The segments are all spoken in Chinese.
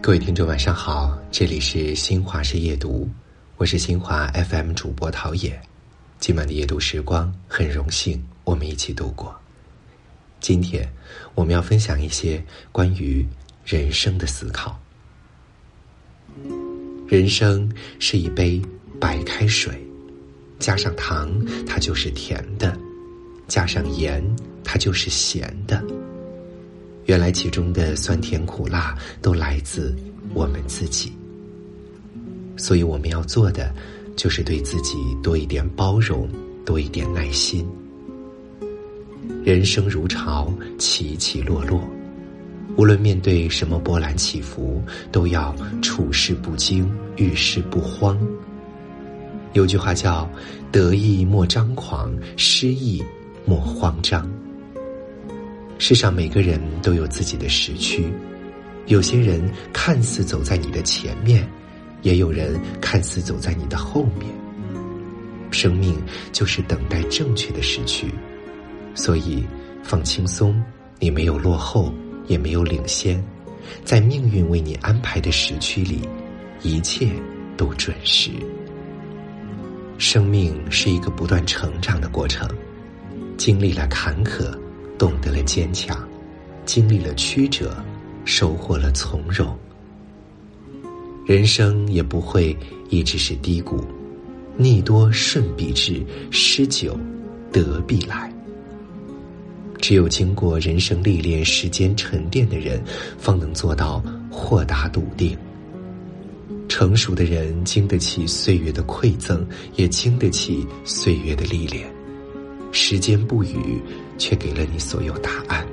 各位听众，晚上好，这里是新华社夜读，我是新华 FM 主播陶冶。今晚的夜读时光，很荣幸我们一起度过。今天我们要分享一些关于人生的思考。人生是一杯白开水，加上糖，它就是甜的；加上盐，它就是咸的。原来其中的酸甜苦辣都来自我们自己，所以我们要做的就是对自己多一点包容，多一点耐心。人生如潮，起起落落，无论面对什么波澜起伏，都要处事不惊，遇事不慌。有句话叫“得意莫张狂，失意莫慌张”。世上每个人都有自己的时区，有些人看似走在你的前面，也有人看似走在你的后面。生命就是等待正确的时区，所以放轻松，你没有落后，也没有领先，在命运为你安排的时区里，一切都准时。生命是一个不断成长的过程，经历了坎坷。懂得了坚强，经历了曲折，收获了从容。人生也不会一直是低谷，逆多顺必至，失久得必来。只有经过人生历练、时间沉淀的人，方能做到豁达笃定。成熟的人经得起岁月的馈赠，也经得起岁月的历练。时间不语，却给了你所有答案。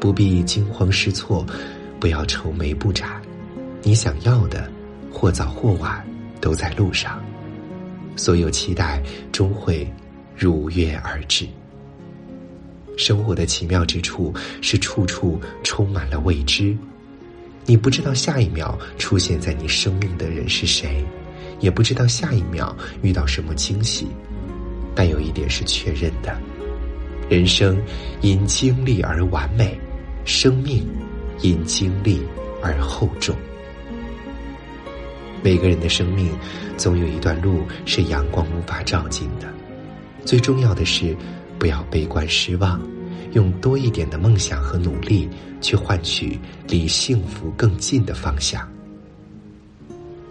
不必惊慌失措，不要愁眉不展。你想要的，或早或晚都在路上。所有期待终会如约而至。生活的奇妙之处是处处充满了未知。你不知道下一秒出现在你生命的人是谁，也不知道下一秒遇到什么惊喜。但有一点是确认的：人生因经历而完美，生命因经历而厚重。每个人的生命总有一段路是阳光无法照进的。最重要的是，不要悲观失望，用多一点的梦想和努力去换取离幸福更近的方向。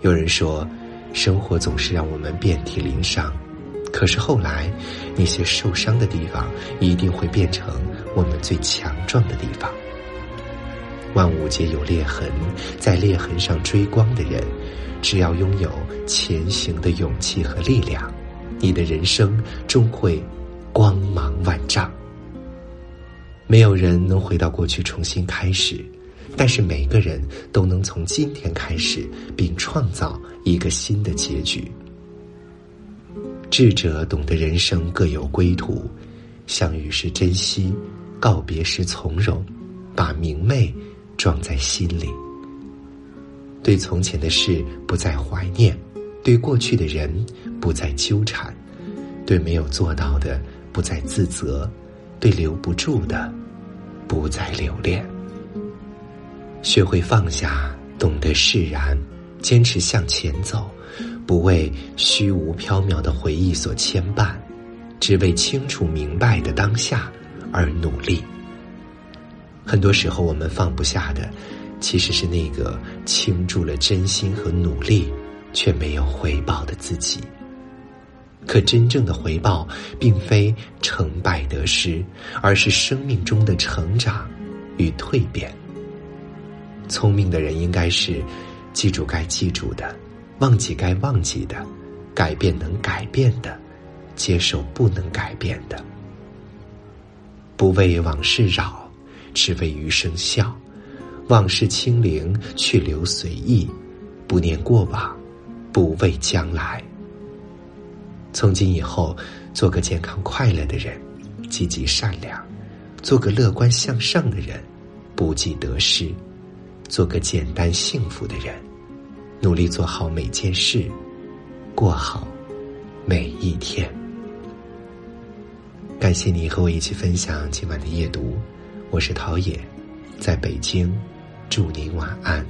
有人说，生活总是让我们遍体鳞伤。可是后来，那些受伤的地方一定会变成我们最强壮的地方。万物皆有裂痕，在裂痕上追光的人，只要拥有前行的勇气和力量，你的人生终会光芒万丈。没有人能回到过去重新开始，但是每个人都能从今天开始，并创造一个新的结局。智者懂得人生各有归途，相遇时珍惜，告别时从容，把明媚装在心里。对从前的事不再怀念，对过去的人不再纠缠，对没有做到的不再自责，对留不住的不再留恋。学会放下，懂得释然，坚持向前走。不为虚无缥缈的回忆所牵绊，只为清楚明白的当下而努力。很多时候，我们放不下的，其实是那个倾注了真心和努力却没有回报的自己。可真正的回报，并非成败得失，而是生命中的成长与蜕变。聪明的人应该是记住该记住的。忘记该忘记的，改变能改变的，接受不能改变的。不为往事扰，只为余生笑。往事清零，去留随意。不念过往，不畏将来。从今以后，做个健康快乐的人，积极善良；做个乐观向上的人，不计得失；做个简单幸福的人。努力做好每件事，过好每一天。感谢你和我一起分享今晚的夜读，我是陶冶，在北京，祝您晚安。